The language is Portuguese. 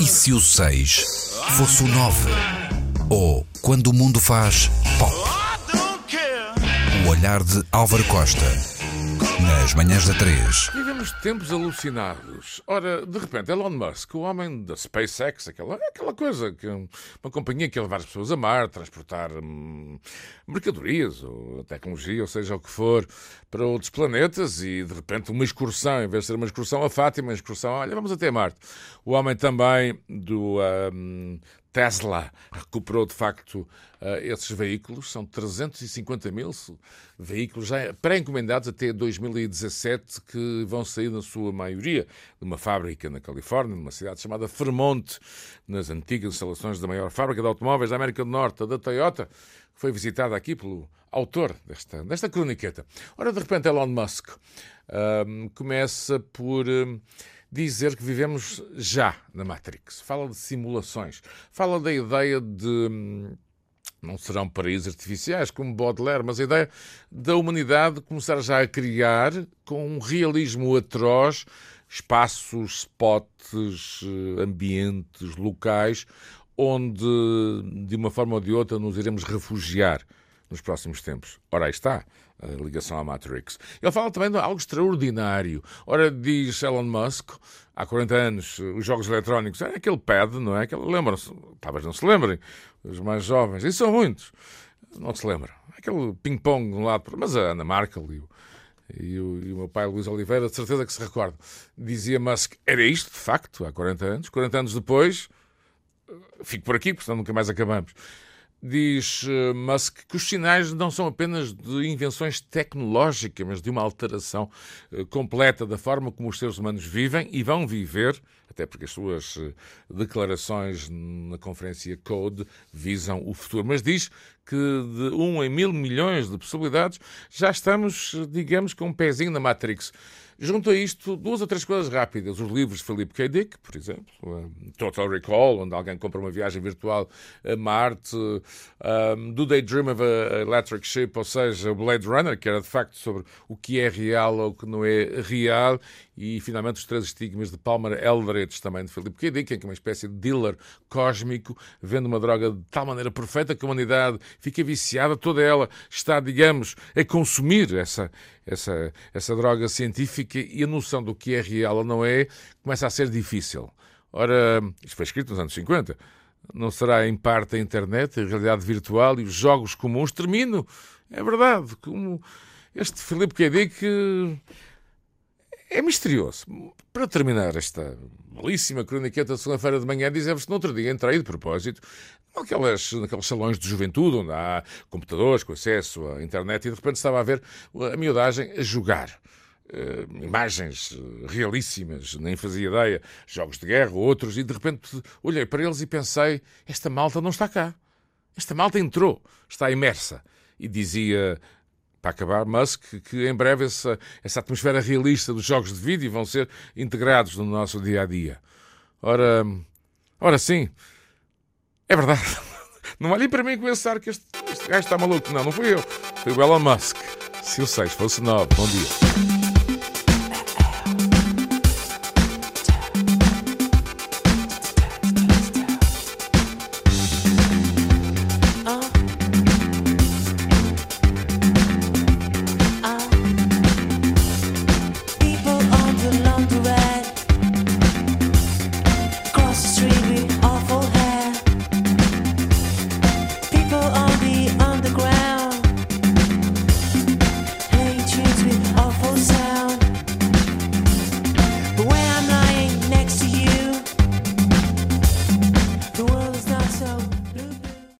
E se o 6 fosse o 9? Ou quando o mundo faz pop? O olhar de Álvaro Costa. Nas manhãs da 3. Vivemos tempos alucinados. Ora, de repente, Elon Musk, o homem da SpaceX, aquela, aquela coisa, que uma companhia que ia levar as pessoas a mar, transportar hum, mercadorias ou tecnologia, ou seja o que for, para outros planetas e de repente uma excursão, em vez de ser uma excursão a Fátima, uma excursão, olha, vamos até Marte. O homem também do hum, Tesla recuperou de facto uh, esses veículos, são 350 mil veículos já pré-encomendados até 2017 que vão sair na sua maioria de uma fábrica na Califórnia, numa cidade chamada Fremont, nas antigas instalações da maior fábrica de automóveis da América do Norte, da Toyota, que foi visitada aqui pelo autor desta, desta croniqueta. Ora, de repente Elon Musk uh, começa por... Uh, dizer que vivemos já na Matrix. Fala de simulações. Fala da ideia de. Hum, não serão paraísos artificiais como Baudelaire, mas a ideia da humanidade começar já a criar com um realismo atroz espaços, spots, eh, ambientes, locais onde, de uma forma ou de outra, nos iremos refugiar nos próximos tempos. Ora, aí está a ligação à Matrix. Ele fala também de algo extraordinário. Ora, diz Elon Musk, há 40 anos, os jogos eletrónicos, é aquele pad, não é? Lembram-se, talvez não se lembrem, os mais jovens, e são muitos, não se lembram. Aquele ping-pong de um lado, mas a Ana Markel e o, e o, e o, meu pai Luís Oliveira, de certeza que se recorda. Dizia Musk, era isto, de facto, há 40 anos. 40 anos depois, fico por aqui, porque senão nunca mais acabamos. Diz eh, Musk que os sinais não são apenas de invenções tecnológicas, mas de uma alteração eh, completa da forma como os seres humanos vivem e vão viver, até porque as suas eh, declarações na conferência Code visam o futuro. Mas diz que de um em mil milhões de possibilidades já estamos, digamos, com um pezinho na Matrix. Junto a isto, duas ou três coisas rápidas. Os livros de Philip K. Dick, por exemplo, Total Recall, onde alguém compra uma viagem virtual a Marte, um, Do They Dream of a Electric Ship, ou seja, Blade Runner, que era de facto sobre o que é real ou o que não é real, e finalmente os três estigmas de Palmer Eldredge, também de Philip K. Dick, que é uma espécie de dealer cósmico, vendo uma droga de tal maneira perfeita que a humanidade fica viciada, toda ela está, digamos, a consumir essa, essa, essa droga científica e a noção do que é real ou não é começa a ser difícil. Ora, isto foi escrito nos anos 50. Não será em parte a internet, a realidade virtual e os jogos comuns? Termino. É verdade. Como este Filipe K. Dick é misterioso. Para terminar esta belíssima croniqueta de segunda-feira de manhã, dizer-vos que no outro dia entrei de propósito naquelas, naqueles salões de juventude onde há computadores com acesso à internet e de repente estava a ver a miudagem a jogar. Uh, imagens realíssimas, nem fazia ideia, jogos de guerra, outros, e de repente olhei para eles e pensei: esta malta não está cá. Esta malta entrou, está imersa. E dizia para acabar, Musk, que em breve essa, essa atmosfera realista dos jogos de vídeo vão ser integrados no nosso dia a dia. Ora, ora sim, é verdade. Não olhem para mim começar que este, este gajo está maluco. Não, não fui eu. Foi o Elon Musk. Se o 6 fosse 9, bom dia.